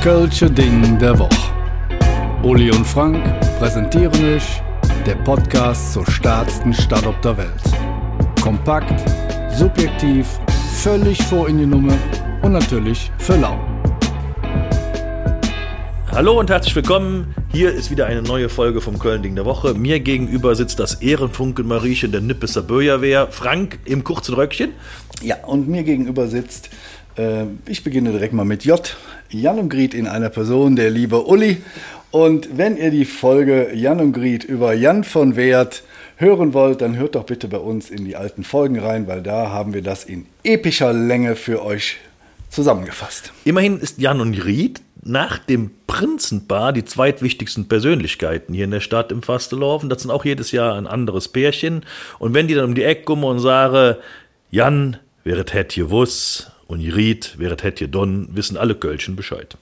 Das Kölsche Ding der Woche. Uli und Frank präsentieren euch der Podcast zur stärksten Stadt auf der Welt. Kompakt, subjektiv, völlig vor in die Nummer und natürlich für lau. Hallo und herzlich willkommen. Hier ist wieder eine neue Folge vom Köln-Ding der Woche. Mir gegenüber sitzt das Ehrenfunken Mariechen der Nippeser Böjerwehr. Frank im kurzen Röckchen. Ja, und mir gegenüber sitzt, äh, ich beginne direkt mal mit J. Jan und Griet in einer Person, der liebe Uli. Und wenn ihr die Folge Jan und Griet über Jan von Wert hören wollt, dann hört doch bitte bei uns in die alten Folgen rein, weil da haben wir das in epischer Länge für euch zusammengefasst. Immerhin ist Jan und Ried nach dem Prinzenpaar die zweitwichtigsten Persönlichkeiten hier in der Stadt im Fastelorfen. Das sind auch jedes Jahr ein anderes Pärchen. Und wenn die dann um die Ecke kommen und sagen, Jan, wäret hätt je wuss und Ried, wäret hätt je don, wissen alle Kölschen Bescheid.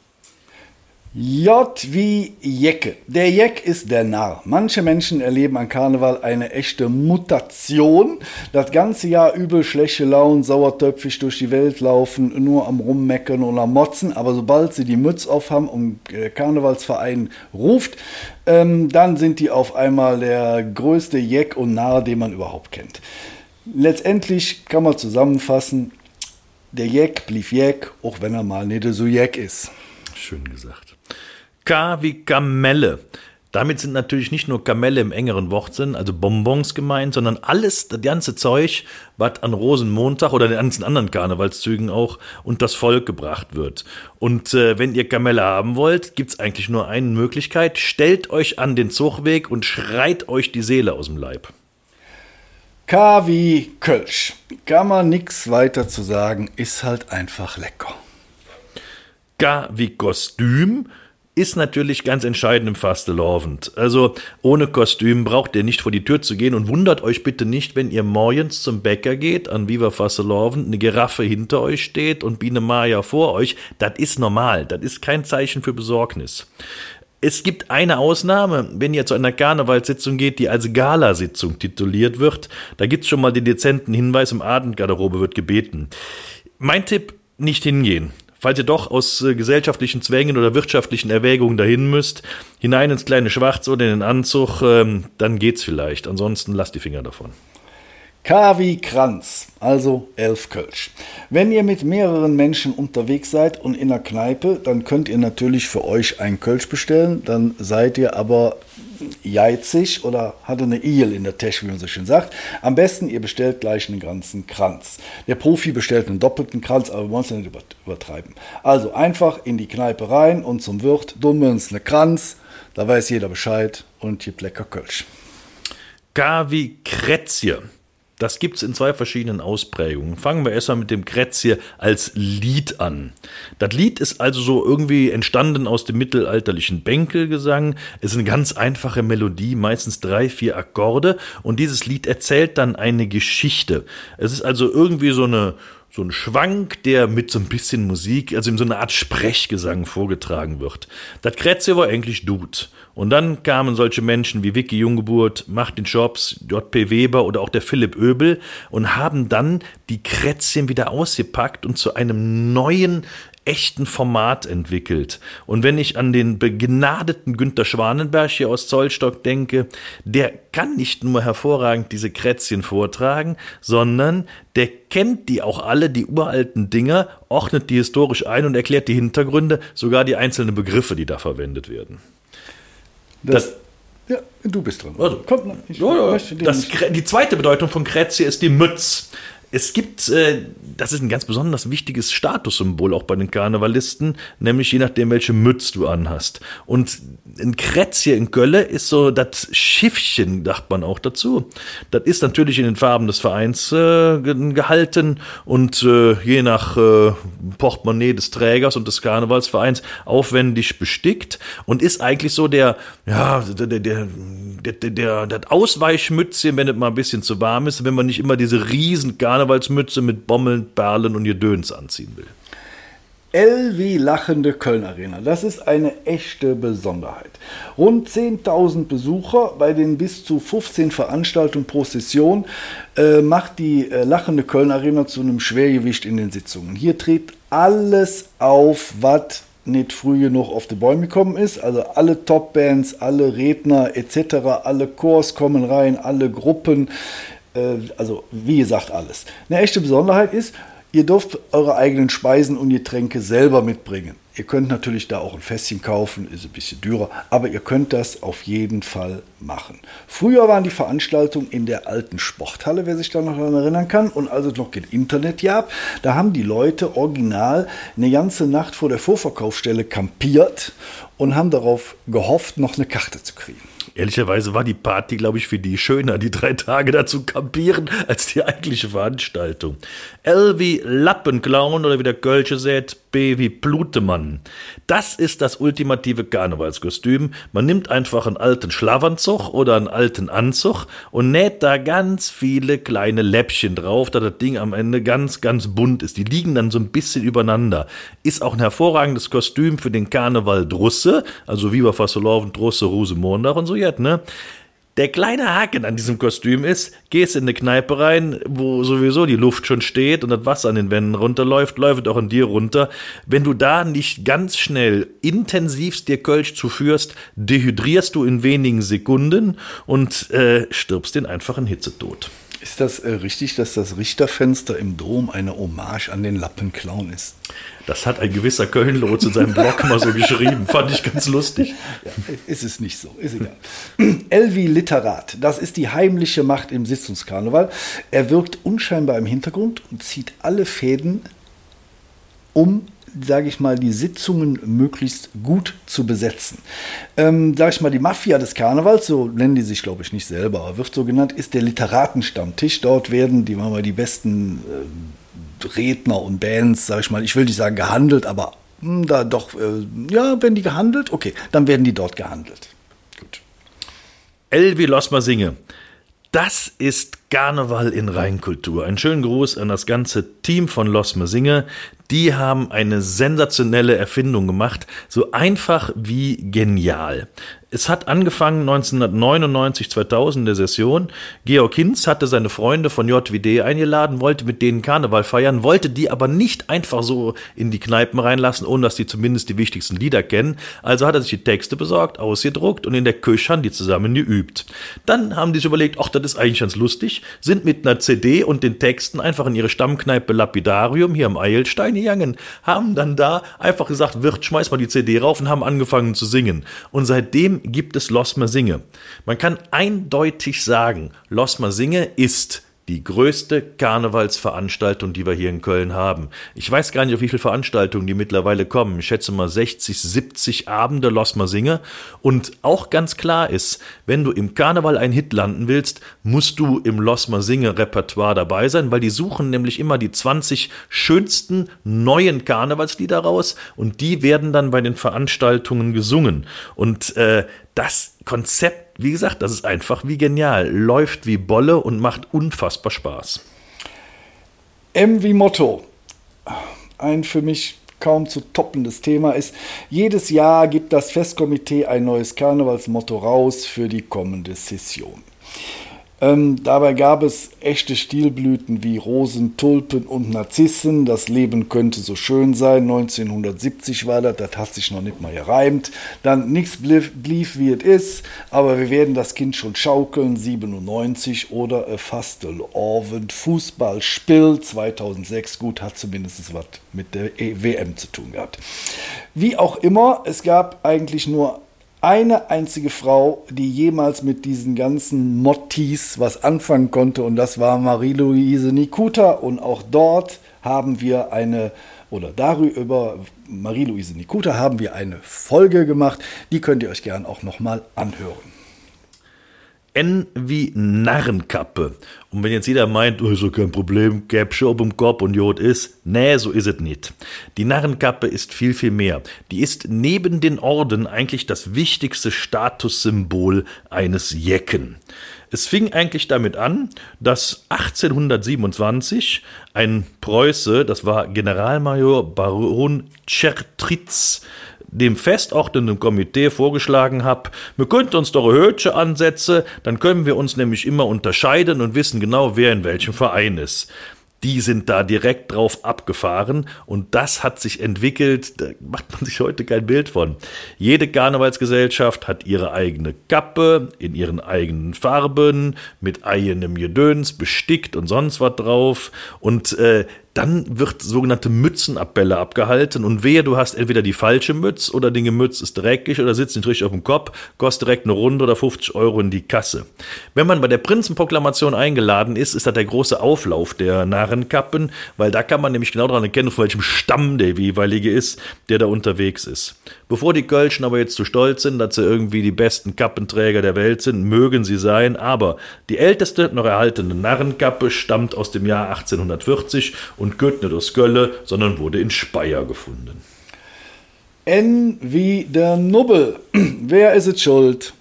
J wie Jecke. Der Jeck ist der Narr. Manche Menschen erleben an Karneval eine echte Mutation. Das ganze Jahr übel, schlechte Laune, sauertöpfig durch die Welt laufen, nur am Rummeckern und am Motzen. Aber sobald sie die Mütze auf haben und äh, Karnevalsverein ruft, ähm, dann sind die auf einmal der größte Jeck und Narr, den man überhaupt kennt. Letztendlich kann man zusammenfassen, der Jeck blieb Jeck, auch wenn er mal nicht so Jeck ist. Schön gesagt. K wie Kamelle. Damit sind natürlich nicht nur Kamelle im engeren Wortsinn, also Bonbons gemeint, sondern alles, das ganze Zeug, was an Rosenmontag oder den ganzen anderen Karnevalszügen auch und das Volk gebracht wird. Und äh, wenn ihr Kamelle haben wollt, gibt's eigentlich nur eine Möglichkeit. Stellt euch an den Zugweg und schreit euch die Seele aus dem Leib. K wie Kölsch. Kann man nichts weiter zu sagen, ist halt einfach lecker. K wie Kostüm ist natürlich ganz entscheidend im Fastelovend. Also ohne Kostüm braucht ihr nicht vor die Tür zu gehen und wundert euch bitte nicht, wenn ihr morgens zum Bäcker geht, an Viva Fastelovend, eine Giraffe hinter euch steht und Biene Maya vor euch. Das ist normal. Das ist kein Zeichen für Besorgnis. Es gibt eine Ausnahme, wenn ihr zu einer Karnevalssitzung geht, die als Galasitzung tituliert wird. Da gibt's schon mal den dezenten Hinweis, im Abendgarderobe wird gebeten. Mein Tipp, nicht hingehen. Falls ihr doch aus äh, gesellschaftlichen Zwängen oder wirtschaftlichen Erwägungen dahin müsst, hinein ins kleine Schwarz oder in den Anzug, ähm, dann geht's vielleicht. Ansonsten lasst die Finger davon. Kavi Kranz, also elf Kölsch. Wenn ihr mit mehreren Menschen unterwegs seid und in der Kneipe, dann könnt ihr natürlich für euch einen Kölsch bestellen. Dann seid ihr aber geizig oder hatte eine Iel in der Tasche, wie man so schön sagt. Am besten, ihr bestellt gleich einen ganzen Kranz. Der Profi bestellt einen doppelten Kranz, aber wir wollen es nicht übertreiben. Also einfach in die Kneipe rein und zum Wirt, dummens eine Kranz, da weiß jeder Bescheid und gibt lecker Kölsch. Gavi Kretzie. Das gibt's in zwei verschiedenen Ausprägungen. Fangen wir erstmal mit dem Kretzie als Lied an. Das Lied ist also so irgendwie entstanden aus dem mittelalterlichen Bänkelgesang. Es ist eine ganz einfache Melodie, meistens drei, vier Akkorde. Und dieses Lied erzählt dann eine Geschichte. Es ist also irgendwie so eine, so ein Schwank, der mit so ein bisschen Musik, also in so einer Art Sprechgesang vorgetragen wird. Das Kretze war eigentlich Dude. Und dann kamen solche Menschen wie Vicky Junggeburt, Martin Jobs, J.P. Weber oder auch der Philipp Oebel und haben dann die Krätzchen wieder ausgepackt und zu einem neuen, echten Format entwickelt. Und wenn ich an den begnadeten Günter Schwanenberg hier aus Zollstock denke, der kann nicht nur hervorragend diese Krätzchen vortragen, sondern der kennt die auch alle, die uralten Dinger, ordnet die historisch ein und erklärt die Hintergründe, sogar die einzelnen Begriffe, die da verwendet werden. Das, ja, du bist dran. Also, Komm, ich ja, ja. Das, die zweite Bedeutung von Krätzie ist die Mütz. Es gibt, äh, das ist ein ganz besonders wichtiges Statussymbol auch bei den Karnevalisten, nämlich je nachdem, welche Mütz du anhast. Und ein Krätzie in Kölle ist so das Schiffchen, sagt man auch dazu. Das ist natürlich in den Farben des Vereins äh, ge- gehalten und äh, je nach äh, Portemonnaie des Trägers und des Karnevalsvereins aufwendig bestickt und ist eigentlich so der, ja, der, der, der, der, der, das Ausweichmützchen, wenn es mal ein bisschen zu warm ist, wenn man nicht immer diese riesen Karnevalsmütze mit Bommeln, Perlen und Gedöns anziehen will. L wie lachende Köln Arena. Das ist eine echte Besonderheit. Rund 10.000 Besucher bei den bis zu 15 Veranstaltungen pro Session äh, macht die äh, lachende Köln Arena zu einem Schwergewicht in den Sitzungen. Hier tritt alles auf, was nicht früh genug auf die Bäume gekommen ist. Also alle Top-Bands, alle Redner etc., alle Chors kommen rein, alle Gruppen. Äh, also wie gesagt, alles. Eine echte Besonderheit ist, ihr dürft eure eigenen Speisen und Getränke selber mitbringen. Ihr könnt natürlich da auch ein Fässchen kaufen, ist ein bisschen teurer, aber ihr könnt das auf jeden Fall machen. Früher waren die Veranstaltungen in der alten Sporthalle, wer sich da noch daran erinnern kann, und als es noch kein Internet gab, da haben die Leute original eine ganze Nacht vor der Vorverkaufsstelle kampiert und haben darauf gehofft, noch eine Karte zu kriegen. Ehrlicherweise war die Party, glaube ich, für die schöner, die drei Tage dazu kampieren, als die eigentliche Veranstaltung. Wie Lappenclown oder wie der Kölsche sät, B wie Plutemann. Das ist das ultimative Karnevalskostüm. Man nimmt einfach einen alten Schlafanzug oder einen alten Anzug und näht da ganz viele kleine Läppchen drauf, da das Ding am Ende ganz, ganz bunt ist. Die liegen dann so ein bisschen übereinander. Ist auch ein hervorragendes Kostüm für den Karneval Drusse, also Viva Fassolaufen, Drusse, Ruse, Mondach und so jetzt, ne? Der kleine Haken an diesem Kostüm ist, gehst in eine Kneipe rein, wo sowieso die Luft schon steht und das Wasser an den Wänden runterläuft, läuft auch an dir runter. Wenn du da nicht ganz schnell intensivst dir Kölsch zuführst, dehydrierst du in wenigen Sekunden und äh, stirbst den einfachen Hitzetod. Ist das äh, richtig, dass das Richterfenster im Dom eine Hommage an den Lappenclown ist? Das hat ein gewisser Kölnlotz in seinem Blog mal so geschrieben. Fand ich ganz lustig. Ja, ist es nicht so, ist egal. Elvi Literat, das ist die heimliche Macht im Sitzungskarneval. Er wirkt unscheinbar im Hintergrund und zieht alle Fäden um sage ich mal, die Sitzungen möglichst gut zu besetzen. Ähm, sage ich mal, die Mafia des Karnevals, so nennen die sich, glaube ich, nicht selber, aber wird so genannt, ist der Literatenstammtisch. Dort werden die, machen die besten äh, Redner und Bands, sage ich mal, ich will nicht sagen gehandelt, aber hm, da doch, äh, ja, werden die gehandelt, okay, dann werden die dort gehandelt. Gut. Elvi Losmer Singe. Das ist Karneval in Rheinkultur. Ein schönen Gruß an das ganze Team von Losmer Singe. Die haben eine sensationelle Erfindung gemacht, so einfach wie genial. Es hat angefangen 1999, 2000 der Session. Georg Hinz hatte seine Freunde von JWD eingeladen, wollte mit denen Karneval feiern, wollte die aber nicht einfach so in die Kneipen reinlassen, ohne dass die zumindest die wichtigsten Lieder kennen. Also hat er sich die Texte besorgt, ausgedruckt und in der Küche haben die zusammen geübt. Dann haben die sich überlegt, ach, das ist eigentlich ganz lustig, sind mit einer CD und den Texten einfach in ihre Stammkneipe Lapidarium hier am Eilstein gegangen, haben dann da einfach gesagt, Wirt, schmeiß mal die CD rauf und haben angefangen zu singen. Und seitdem gibt es Losmer Singe. Man kann eindeutig sagen, Losmer Singe ist die größte Karnevalsveranstaltung, die wir hier in Köln haben. Ich weiß gar nicht, auf wie viele Veranstaltungen die mittlerweile kommen. Ich schätze mal 60, 70 Abende Losmer Singe. Und auch ganz klar ist, wenn du im Karneval einen Hit landen willst, musst du im Losmer Singe Repertoire dabei sein, weil die suchen nämlich immer die 20 schönsten neuen Karnevalslieder raus und die werden dann bei den Veranstaltungen gesungen. Und äh, das Konzept, wie gesagt, das ist einfach wie genial. Läuft wie Bolle und macht unfassbar Spaß. M wie Motto. Ein für mich kaum zu toppendes Thema ist, jedes Jahr gibt das Festkomitee ein neues Karnevalsmotto raus für die kommende Session. Ähm, dabei gab es echte Stilblüten wie Rosen, Tulpen und Narzissen. Das Leben könnte so schön sein. 1970 war das, das hat sich noch nicht mal gereimt. Dann nichts blieb, wie es ist, aber wir werden das Kind schon schaukeln. 97 oder A Fastel Orvent Fußballspiel 2006. Gut, hat zumindest was mit der e WM zu tun gehabt. Wie auch immer, es gab eigentlich nur eine einzige Frau, die jemals mit diesen ganzen Mottis was anfangen konnte und das war Marie-Louise Nikuta und auch dort haben wir eine oder darüber Marie-Louise Nikuta haben wir eine Folge gemacht, die könnt ihr euch gern auch nochmal anhören. N wie Narrenkappe. Und wenn jetzt jeder meint, oh, ist doch kein Problem, gäb schon im Kopf und Jod ist, nee, so ist es nicht. Die Narrenkappe ist viel, viel mehr. Die ist neben den Orden eigentlich das wichtigste Statussymbol eines Jecken. Es fing eigentlich damit an, dass 1827 ein Preuße, das war Generalmajor Baron Czertritz, dem festordnenden Komitee vorgeschlagen habe, wir könnten uns doch Hötsche ansetzen, dann können wir uns nämlich immer unterscheiden und wissen genau, wer in welchem Verein ist. die sind da direkt drauf abgefahren und das hat sich entwickelt, da macht man sich heute kein Bild von. Jede Karnevalsgesellschaft hat ihre eigene Kappe in ihren eigenen Farben, mit eigenem Gedöns, bestickt und sonst was drauf und äh, dann wird sogenannte Mützenappelle abgehalten und wehe, du hast entweder die falsche Mütze oder die Mütze ist dreckig oder sitzt nicht richtig auf dem Kopf, kostet direkt eine Runde oder 50 Euro in die Kasse. Wenn man bei der Prinzenproklamation eingeladen ist, ist das der große Auflauf der Narrenkappen, weil da kann man nämlich genau daran erkennen, von welchem Stamm der jeweilige ist, der da unterwegs ist. Bevor die Kölschen aber jetzt zu stolz sind, dass sie irgendwie die besten Kappenträger der Welt sind, mögen sie sein, aber die älteste noch erhaltene Narrenkappe stammt aus dem Jahr 1840 und gehört nicht aus Gölle, sondern wurde in Speyer gefunden. N wie der Nubbel. Wer ist es schuld?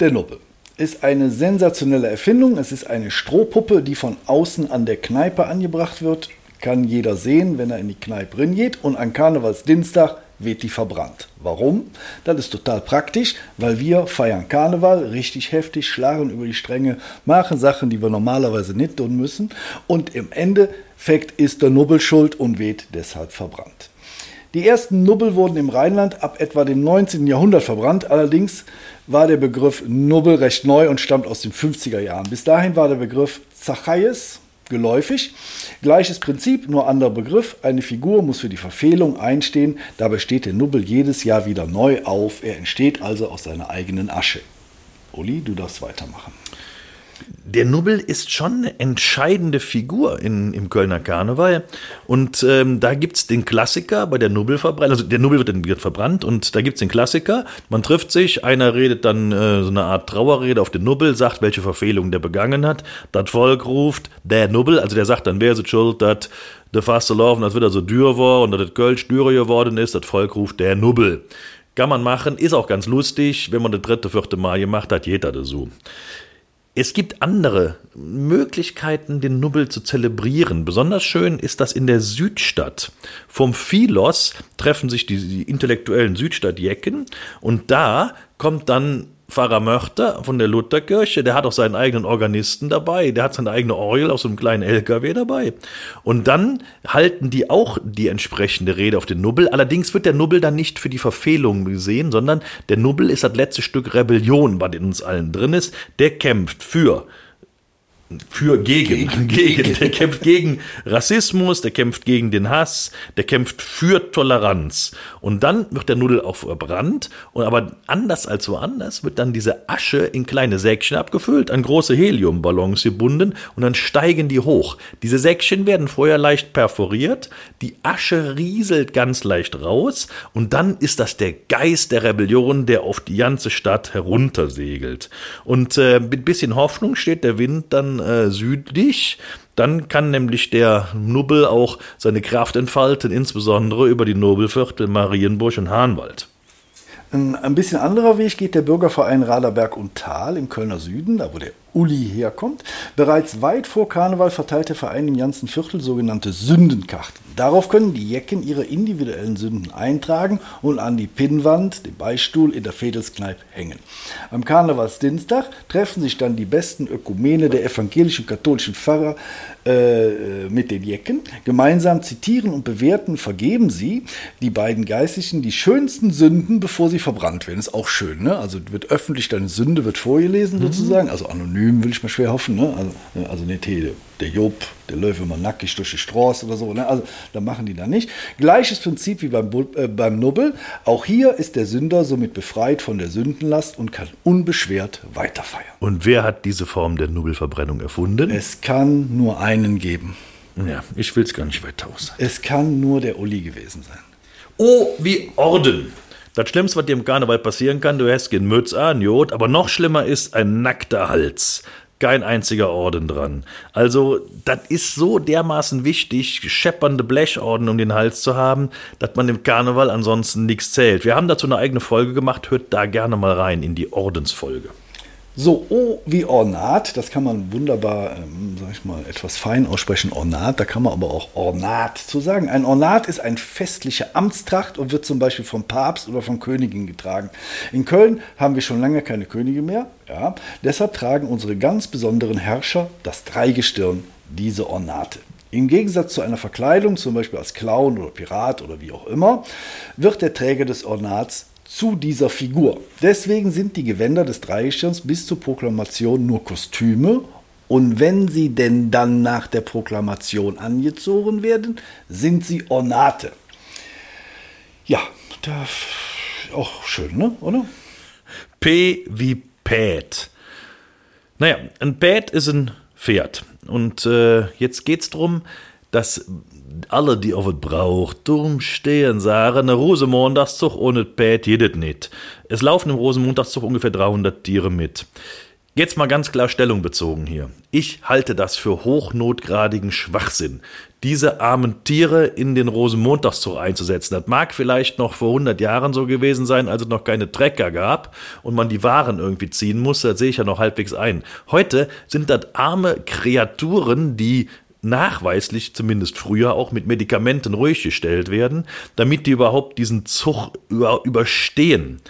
Der Nubbel. Ist eine sensationelle Erfindung. Es ist eine Strohpuppe, die von außen an der Kneipe angebracht wird. Kann jeder sehen, wenn er in die Kneipe drin geht. Und an Karnevalsdienstag wird die verbrannt. Warum? Das ist total praktisch, weil wir feiern Karneval richtig heftig, schlagen über die Stränge, machen Sachen, die wir normalerweise nicht tun müssen und im Endeffekt ist der Nubbel schuld und wird deshalb verbrannt. Die ersten Nubbel wurden im Rheinland ab etwa dem 19. Jahrhundert verbrannt, allerdings war der Begriff Nubbel recht neu und stammt aus den 50er Jahren. Bis dahin war der Begriff Zachaies geläufig. Gleiches Prinzip, nur anderer Begriff. Eine Figur muss für die Verfehlung einstehen. Dabei steht der Nubbel jedes Jahr wieder neu auf. Er entsteht also aus seiner eigenen Asche. Uli, du darfst weitermachen der Nubbel ist schon eine entscheidende Figur in, im Kölner Karneval. Und ähm, da gibt's den Klassiker bei der Nubbelverbrennung. Also der Nubbel wird dann verbrannt und da gibt's den Klassiker. Man trifft sich, einer redet dann äh, so eine Art Trauerrede auf den Nubbel, sagt, welche Verfehlung der begangen hat. Das Volk ruft, der Nubbel, also der sagt dann, wer ist schuld, dass der Faste laufen, das wird also dürr war und dass das Kölsch dürre geworden ist. Das Volk ruft, der Nubbel. Kann man machen, ist auch ganz lustig. Wenn man das dritte, vierte Mal gemacht hat, jeder das so. Es gibt andere Möglichkeiten, den Nubbel zu zelebrieren. Besonders schön ist das in der Südstadt. Vom Philos treffen sich die, die intellektuellen Südstadtjecken und da kommt dann Pfarrer Mörter von der Lutherkirche, der hat auch seinen eigenen Organisten dabei, der hat seine eigene Orgel aus so einem kleinen LKW dabei. Und dann halten die auch die entsprechende Rede auf den Nubbel. Allerdings wird der Nubbel dann nicht für die Verfehlung gesehen, sondern der Nubbel ist das letzte Stück Rebellion, was in uns allen drin ist. Der kämpft für für gegen, gegen, der kämpft gegen Rassismus, der kämpft gegen den Hass, der kämpft für Toleranz. Und dann wird der Nudel auch verbrannt. Und aber anders als woanders wird dann diese Asche in kleine Säckchen abgefüllt, an große Heliumballons gebunden und dann steigen die hoch. Diese Säckchen werden vorher leicht perforiert, die Asche rieselt ganz leicht raus und dann ist das der Geist der Rebellion, der auf die ganze Stadt heruntersegelt. Und äh, mit bisschen Hoffnung steht der Wind dann äh, südlich. Dann kann nämlich der Nubbel auch seine Kraft entfalten, insbesondere über die Nobelviertel Marienburg und Hahnwald. Ein bisschen anderer Weg geht der Bürgerverein Raderberg und Tal im Kölner Süden, da wo der Uli herkommt. Bereits weit vor Karneval verteilt der Verein im ganzen Viertel sogenannte Sündenkarten. Darauf können die Jecken ihre individuellen Sünden eintragen und an die Pinnwand, den Beistuhl in der Vedelskneipe hängen. Am Karnevalsdienstag treffen sich dann die besten Ökumene der evangelischen katholischen Pfarrer äh, mit den Jecken. Gemeinsam zitieren und bewerten, vergeben sie, die beiden Geistlichen, die schönsten Sünden, bevor sie verbrannt werden. Ist auch schön, ne? Also wird öffentlich deine Sünde wird vorgelesen mhm. sozusagen, also anonym will ich mal schwer hoffen, ne? Also, also nicht hier der Job, der läuft immer nackig durch die Straße oder so. Ne? Also da machen die da nicht. Gleiches Prinzip wie beim, äh, beim Nubbel. Auch hier ist der Sünder somit befreit von der Sündenlast und kann unbeschwert weiterfeiern. Und wer hat diese Form der Nubbelverbrennung erfunden? Es kann nur einen geben. Ja, ich will es gar nicht weiter aus. Es kann nur der Uli gewesen sein. Oh, wie Orden. Das Schlimmste, was dir im Karneval passieren kann, du hast kein Mütz an, Jod, aber noch schlimmer ist ein nackter Hals kein einziger Orden dran. Also, das ist so dermaßen wichtig, scheppernde Blechorden um den Hals zu haben, dass man im Karneval ansonsten nichts zählt. Wir haben dazu eine eigene Folge gemacht, hört da gerne mal rein in die Ordensfolge. So, O wie Ornat, das kann man wunderbar, ähm, sag ich mal, etwas fein aussprechen, Ornat, da kann man aber auch Ornat zu sagen. Ein Ornat ist ein festlicher Amtstracht und wird zum Beispiel vom Papst oder von Königin getragen. In Köln haben wir schon lange keine Könige mehr, ja, deshalb tragen unsere ganz besonderen Herrscher, das Dreigestirn, diese Ornate. Im Gegensatz zu einer Verkleidung, zum Beispiel als Clown oder Pirat oder wie auch immer, wird der Träger des Ornats zu dieser Figur. Deswegen sind die Gewänder des Dreigestirns bis zur Proklamation nur Kostüme und wenn sie denn dann nach der Proklamation angezogen werden, sind sie Ornate. Ja, da, auch schön, ne? oder? P wie Pät. Naja, ein Pät ist ein Pferd. Und äh, jetzt geht's drum, dass alle, die auf es braucht, dumm stehen, sagen, ein Rosenmontagszug ohne Pät es nicht. Es laufen im Rosenmontagszug ungefähr 300 Tiere mit. Jetzt mal ganz klar Stellung bezogen hier. Ich halte das für hochnotgradigen Schwachsinn, diese armen Tiere in den Rosenmontagszug einzusetzen. Das mag vielleicht noch vor 100 Jahren so gewesen sein, als es noch keine Trecker gab und man die Waren irgendwie ziehen musste. Das sehe ich ja noch halbwegs ein. Heute sind das arme Kreaturen, die nachweislich, zumindest früher, auch mit Medikamenten ruhig gestellt werden, damit die überhaupt diesen Zug über, überstehen.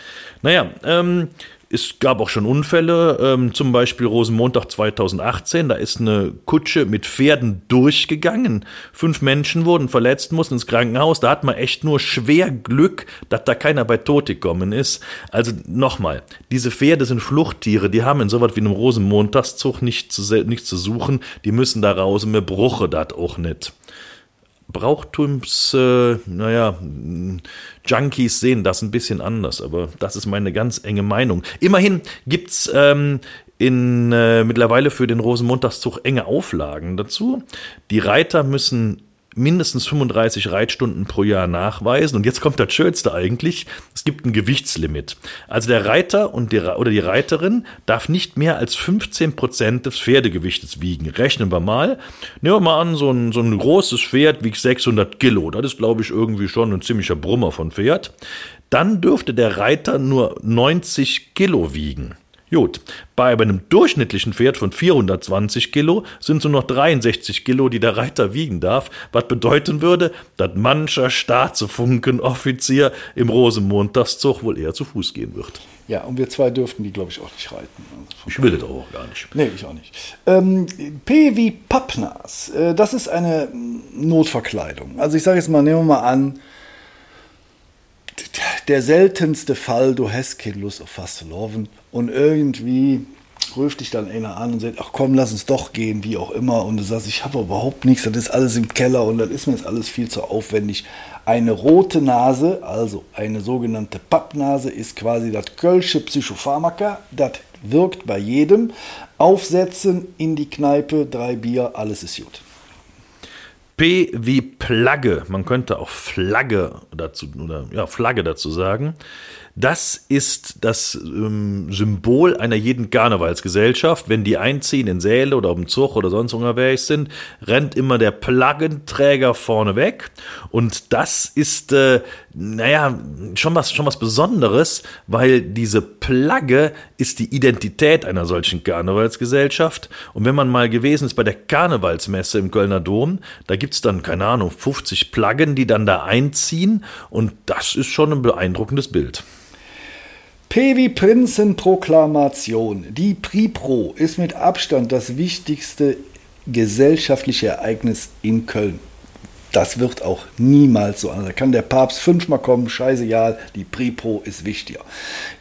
Naja, ähm, es gab auch schon Unfälle, ähm, zum Beispiel Rosenmontag 2018, da ist eine Kutsche mit Pferden durchgegangen. Fünf Menschen wurden verletzt, mussten ins Krankenhaus. Da hat man echt nur schwer Glück, dass da keiner bei Tod gekommen ist. Also nochmal, diese Pferde sind Fluchttiere, die haben in sowas wie einem Rosenmontagszug nicht zu, nicht zu suchen. Die müssen da raus mir bruche das auch nicht. Brauchtums, äh, naja, Junkies sehen das ein bisschen anders, aber das ist meine ganz enge Meinung. Immerhin gibt's ähm, äh, mittlerweile für den Rosenmontagszug enge Auflagen dazu. Die Reiter müssen mindestens 35 Reitstunden pro Jahr nachweisen. Und jetzt kommt das Schönste eigentlich. Es gibt ein Gewichtslimit. Also der Reiter und die, oder die Reiterin darf nicht mehr als 15 Prozent des Pferdegewichtes wiegen. Rechnen wir mal. Nehmen wir mal an, so ein, so ein großes Pferd wiegt 600 Kilo. Das ist, glaube ich, irgendwie schon ein ziemlicher Brummer von Pferd. Dann dürfte der Reiter nur 90 Kilo wiegen. Gut, bei einem durchschnittlichen Pferd von 420 Kilo sind so noch 63 Kilo, die der Reiter wiegen darf, was bedeuten würde, dass mancher Staatsfunkenoffizier im Rosenmontagszug wohl eher zu Fuß gehen wird. Ja, und wir zwei dürften die, glaube ich, auch nicht reiten. Also ich will das auch gar nicht. Nee, ich auch nicht. Ähm, P wie Pappnas, äh, das ist eine Notverkleidung. Also ich sage jetzt mal, nehmen wir mal an, der seltenste Fall, du hast keine Lust auf Fasteloven und irgendwie ruft dich dann einer an und sagt, ach komm, lass uns doch gehen, wie auch immer. Und du sagst, ich habe überhaupt nichts, das ist alles im Keller und das ist mir jetzt alles viel zu aufwendig. Eine rote Nase, also eine sogenannte Pappnase, ist quasi das Kölsche Psychopharmaka. Das wirkt bei jedem. Aufsetzen in die Kneipe, drei Bier, alles ist gut. P wie Plagge, man könnte auch Flagge dazu oder ja, Flagge dazu sagen. Das ist das ähm, Symbol einer jeden Karnevalsgesellschaft. Wenn die einziehen in Säle oder auf dem Zug oder sonst unterwegs sind, rennt immer der Plaggenträger vorne weg. Und das ist, äh, naja, schon was, schon was Besonderes, weil diese Plagge ist die Identität einer solchen Karnevalsgesellschaft. Und wenn man mal gewesen ist bei der Karnevalsmesse im Kölner Dom, da gibt's dann, keine Ahnung, 50 Plaggen, die dann da einziehen. Und das ist schon ein beeindruckendes Bild. Pevi Prinzenproklamation. Die Pripro ist mit Abstand das wichtigste gesellschaftliche Ereignis in Köln. Das wird auch niemals so anders. Da kann der Papst fünfmal kommen, scheißegal, die Pripro ist wichtiger.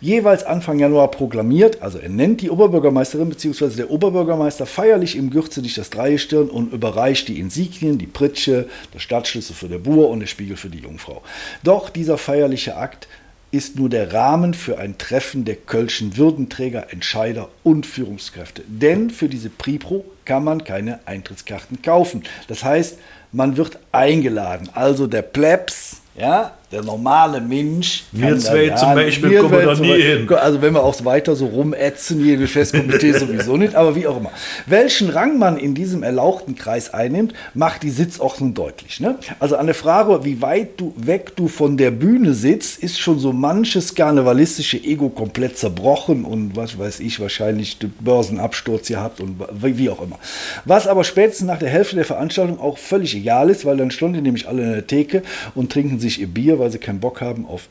Jeweils Anfang Januar proklamiert, also er nennt die Oberbürgermeisterin bzw. der Oberbürgermeister feierlich im Gürzenich das Dreigestirn und überreicht die Insignien, die Pritsche, der Stadtschlüssel für der Bur und der Spiegel für die Jungfrau. Doch dieser feierliche Akt ist nur der Rahmen für ein Treffen der Kölschen Würdenträger, Entscheider und Führungskräfte. Denn für diese Pripro kann man keine Eintrittskarten kaufen. Das heißt, man wird eingeladen. Also der Plebs, ja, der normale Mensch. Wir zwei zum Beispiel kommen da nie hin. Also wenn wir auch weiter so rumätzen, hier im Festkomitee sowieso nicht, aber wie auch immer. Welchen Rang man in diesem erlauchten Kreis einnimmt, macht die Sitzordnung deutlich. Ne? Also an der Frage, wie weit du weg du von der Bühne sitzt, ist schon so manches karnevalistische Ego komplett zerbrochen und was weiß ich, wahrscheinlich den Börsenabsturz gehabt und wie auch immer. Was aber spätestens nach der Hälfte der Veranstaltung auch völlig egal ist, weil dann stunden nämlich alle in der Theke und trinken sich ihr Bier, weil sie keinen Bock haben auf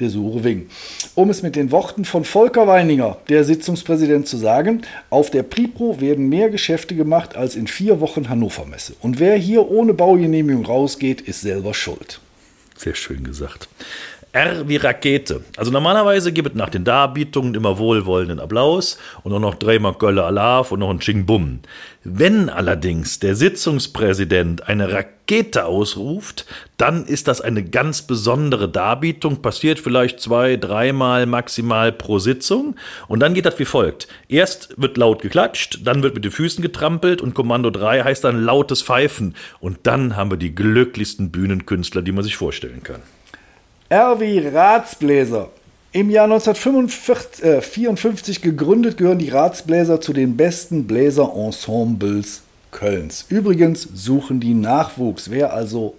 der Suche wegen. Um es mit den Worten von Volker Weininger, der Sitzungspräsident, zu sagen, auf der Pripro werden mehr Geschäfte gemacht als in vier Wochen Hannover Messe. Und wer hier ohne Baugenehmigung rausgeht, ist selber schuld. Sehr schön gesagt. R wie Rakete. Also normalerweise gibt es nach den Darbietungen immer wohlwollenden Applaus und auch noch dreimal Gölle Alaf und noch ein Ching Bum. Wenn allerdings der Sitzungspräsident eine Rakete ausruft, dann ist das eine ganz besondere Darbietung, passiert vielleicht zwei, dreimal maximal pro Sitzung und dann geht das wie folgt. Erst wird laut geklatscht, dann wird mit den Füßen getrampelt und Kommando 3 heißt dann lautes Pfeifen und dann haben wir die glücklichsten Bühnenkünstler, die man sich vorstellen kann. RW Ratsbläser. Im Jahr 1954 äh, gegründet gehören die Ratsbläser zu den besten Bläserensembles Kölns. Übrigens suchen die Nachwuchs. Wer also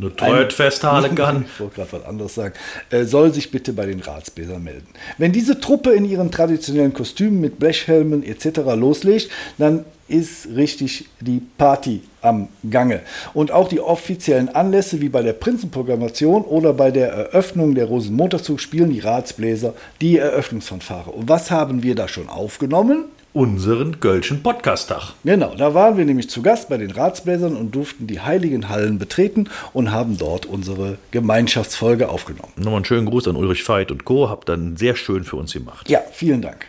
eine Treut festhalten kann. ich wollte gerade was anderes sagen. Äh, soll sich bitte bei den Ratsbläsern melden. Wenn diese Truppe in ihren traditionellen Kostümen mit Blechhelmen etc. loslegt, dann ist richtig die Party am Gange. Und auch die offiziellen Anlässe wie bei der Prinzenprogrammation oder bei der Eröffnung der Rosenmontagszug spielen die Ratsbläser die Eröffnungsfanfare. Und was haben wir da schon aufgenommen? Unseren Gölschen Podcast-Tag. Genau, da waren wir nämlich zu Gast bei den Ratsbläsern und durften die heiligen Hallen betreten und haben dort unsere Gemeinschaftsfolge aufgenommen. Nochmal einen schönen Gruß an Ulrich Veit und Co. Habt dann sehr schön für uns gemacht. Ja, vielen Dank.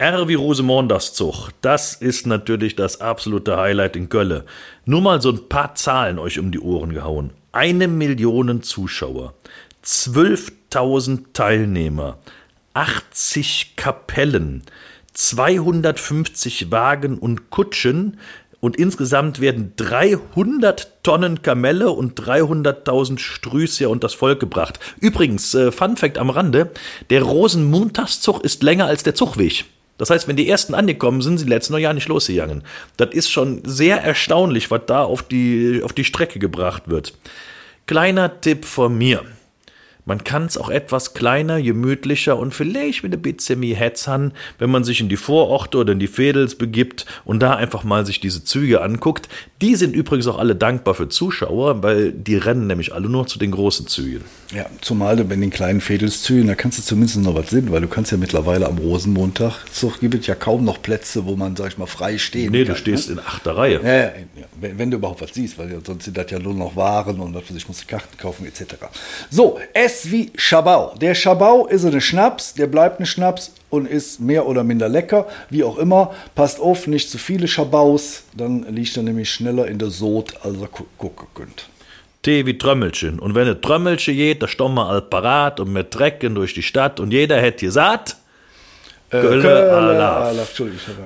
R wie Rosemondagszug, das ist natürlich das absolute Highlight in Gölle. Nur mal so ein paar Zahlen euch um die Ohren gehauen. Eine Million Zuschauer, 12.000 Teilnehmer, 80 Kapellen, 250 Wagen und Kutschen und insgesamt werden 300 Tonnen Kamelle und 300.000 Strüße und das Volk gebracht. Übrigens, äh, Fun Fact am Rande, der Rosenmontagszug ist länger als der Zugweg. Das heißt, wenn die ersten angekommen sind, sind die letzten noch ja nicht losgegangen. Das ist schon sehr erstaunlich, was da auf die, auf die Strecke gebracht wird. Kleiner Tipp von mir. Man kann es auch etwas kleiner, gemütlicher und vielleicht mit ein bisschen mehr Hetzern, wenn man sich in die Vororte oder in die Fädels begibt und da einfach mal sich diese Züge anguckt. Die sind übrigens auch alle dankbar für Zuschauer, weil die rennen nämlich alle nur zu den großen Zügen. Ja, zumal du bei den kleinen Fädelszügen, da kannst du zumindest noch was sehen, weil du kannst ja mittlerweile am Rosenmontag, so gibt es ja kaum noch Plätze, wo man, sag ich mal, frei stehen nee, kann. Nee, du stehst ne? in achter Reihe. Ja, ja, wenn, wenn, du überhaupt was siehst, weil sonst sind das ja nur noch Waren und was weiß ich, musst du Karten kaufen etc. So, S wie Schabau. Der Schabau ist eine Schnaps, der bleibt eine Schnaps und ist mehr oder minder lecker, wie auch immer. Passt auf, nicht zu viele Schabaus, dann liegt er nämlich schneller in der Sod, als er gucken könnt. Tee wie Trömmelchen. Und wenn ein Trömmelchen geht, da stehen wir all parat und wir trecken durch die Stadt und jeder hätte gesagt, Äh, Kölle, Alaf. Alaf,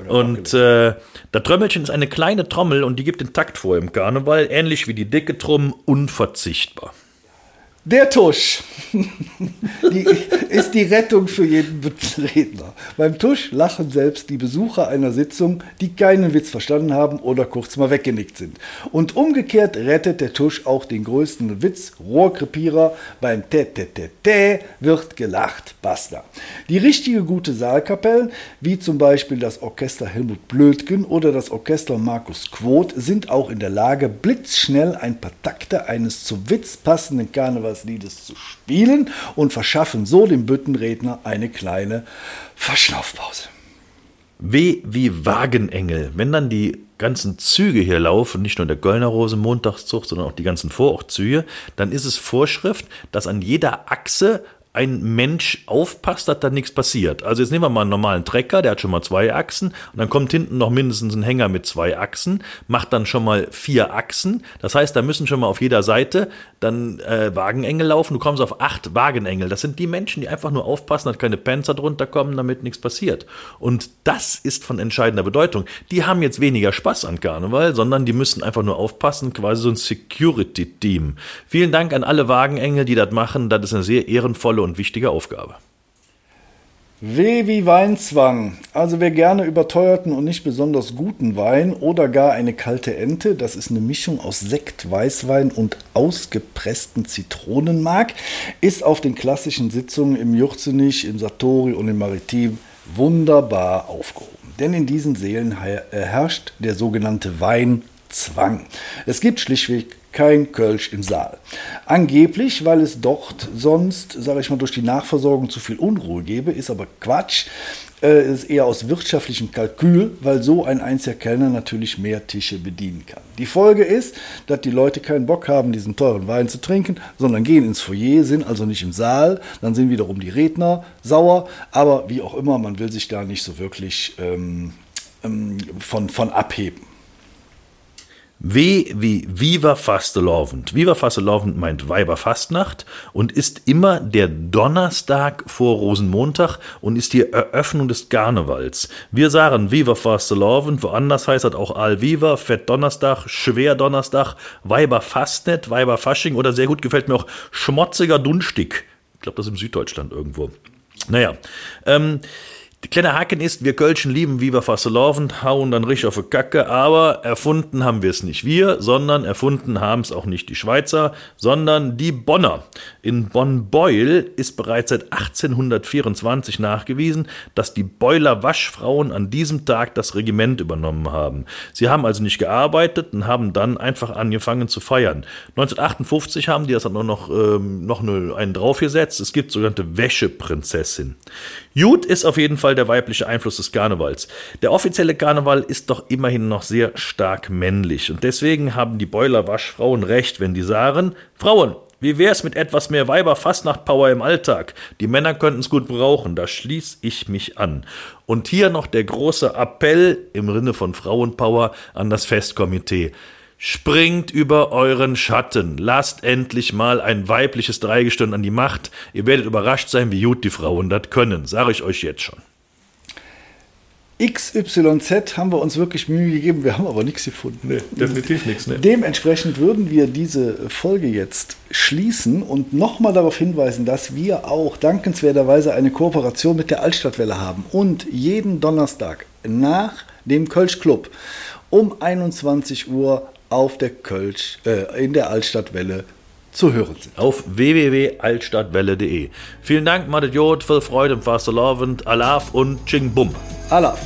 Und äh, der Trömmelchen ist eine kleine Trommel und die gibt den Takt vor im Karneval, ähnlich wie die dicke Trommel, unverzichtbar. Der Tusch die ist die Rettung für jeden Redner. Beim Tusch lachen selbst die Besucher einer Sitzung, die keinen Witz verstanden haben oder kurz mal weggenickt sind. Und umgekehrt rettet der Tusch auch den größten Witz, Rohrkrepierer, beim Tä Tä Tä Tä wird gelacht, basta. Die richtige gute Saalkapellen, wie zum Beispiel das Orchester Helmut Blödgen oder das Orchester Markus Quoth, sind auch in der Lage, blitzschnell ein paar Takte eines zum Witz passenden Karnevals Liedes zu spielen und verschaffen so dem Büttenredner eine kleine Verschnaufpause. W wie Wagenengel. Wenn dann die ganzen Züge hier laufen, nicht nur der Göllner Rosenmontagszug, sondern auch die ganzen Vorortzüge, dann ist es Vorschrift, dass an jeder Achse ein Mensch aufpasst, dass da nichts passiert. Also jetzt nehmen wir mal einen normalen Trecker, der hat schon mal zwei Achsen und dann kommt hinten noch mindestens ein Hänger mit zwei Achsen, macht dann schon mal vier Achsen. Das heißt, da müssen schon mal auf jeder Seite dann äh, Wagenengel laufen. Du kommst auf acht Wagenengel. Das sind die Menschen, die einfach nur aufpassen, dass keine Panzer drunter kommen, damit nichts passiert. Und das ist von entscheidender Bedeutung. Die haben jetzt weniger Spaß an Karneval, sondern die müssen einfach nur aufpassen, quasi so ein Security-Team. Vielen Dank an alle Wagenengel, die das machen. Das ist eine sehr ehrenvolle und wichtige Aufgabe. W wie Weinzwang. Also wer gerne überteuerten und nicht besonders guten Wein oder gar eine kalte Ente, das ist eine Mischung aus Sekt, Weißwein und ausgepressten Zitronen mag, ist auf den klassischen Sitzungen im Juchzenich, im Satori und im Maritim wunderbar aufgehoben. Denn in diesen Seelen herrscht der sogenannte Wein Zwang. Es gibt schlichtweg kein Kölsch im Saal. Angeblich, weil es dort sonst, sage ich mal, durch die Nachversorgung zu viel Unruhe gäbe, ist aber Quatsch. Äh, ist eher aus wirtschaftlichem Kalkül, weil so ein einziger Kellner natürlich mehr Tische bedienen kann. Die Folge ist, dass die Leute keinen Bock haben, diesen teuren Wein zu trinken, sondern gehen ins Foyer, sind also nicht im Saal, dann sind wiederum die Redner sauer, aber wie auch immer, man will sich da nicht so wirklich ähm, ähm, von, von abheben. W wie Viva Fastelovend. Viva Fastelovend meint Weiberfastnacht und ist immer der Donnerstag vor Rosenmontag und ist die Eröffnung des Karnevals. Wir sagen Viva Fastelovend, woanders heißt das auch Al Viva, Fett Donnerstag, Schwer Donnerstag, Weiberfastnet, Weiberfasching oder sehr gut gefällt mir auch Schmotziger Dunstig. Ich glaube, das ist im Süddeutschland irgendwo. Naja, ähm, der kleine Haken ist, wir Kölschen lieben Viva Fasseloven, hauen dann richtig auf die Kacke, aber erfunden haben wir es nicht wir, sondern erfunden haben es auch nicht die Schweizer, sondern die Bonner. In Bonn-Beul ist bereits seit 1824 nachgewiesen, dass die Beuler Waschfrauen an diesem Tag das Regiment übernommen haben. Sie haben also nicht gearbeitet und haben dann einfach angefangen zu feiern. 1958 haben die das dann noch, ähm, noch einen draufgesetzt. Es gibt sogenannte Wäscheprinzessin. Gut ist auf jeden Fall der weibliche Einfluss des Karnevals. Der offizielle Karneval ist doch immerhin noch sehr stark männlich. Und deswegen haben die Boiler-Waschfrauen recht, wenn die sagen, Frauen, wie wär's mit etwas mehr Weiber-Fastnacht-Power im Alltag? Die Männer könnten es gut brauchen, da schließe ich mich an. Und hier noch der große Appell im Sinne von Frauenpower an das Festkomitee. Springt über euren Schatten. Lasst endlich mal ein weibliches Dreigestirn an die Macht. Ihr werdet überrascht sein, wie gut die Frauen das können. Sage ich euch jetzt schon. XYZ haben wir uns wirklich Mühe gegeben, wir haben aber nichts gefunden. Nee, definitiv nichts. Nee. Dementsprechend würden wir diese Folge jetzt schließen und nochmal darauf hinweisen, dass wir auch dankenswerterweise eine Kooperation mit der Altstadtwelle haben und jeden Donnerstag nach dem Kölsch Club um 21 Uhr auf der Kölsch, äh, in der Altstadtwelle zu hören sind. Auf www.altstadtwelle.de. Vielen Dank, Madet Jod, viel Freude im Fastelovend, Alaf und Ching Bum. Alaf.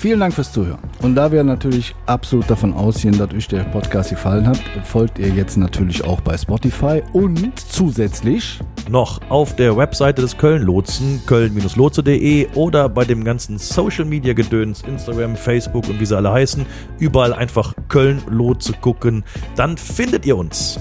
Vielen Dank fürs Zuhören. Und da wir natürlich absolut davon ausgehen, dass euch der Podcast gefallen hat, folgt ihr jetzt natürlich auch bei Spotify und zusätzlich noch auf der Webseite des Köln-Lotsen, köln-lotse.de oder bei dem ganzen Social-Media-Gedöns, Instagram, Facebook und wie sie alle heißen, überall einfach Köln-Lotse gucken, dann findet ihr uns.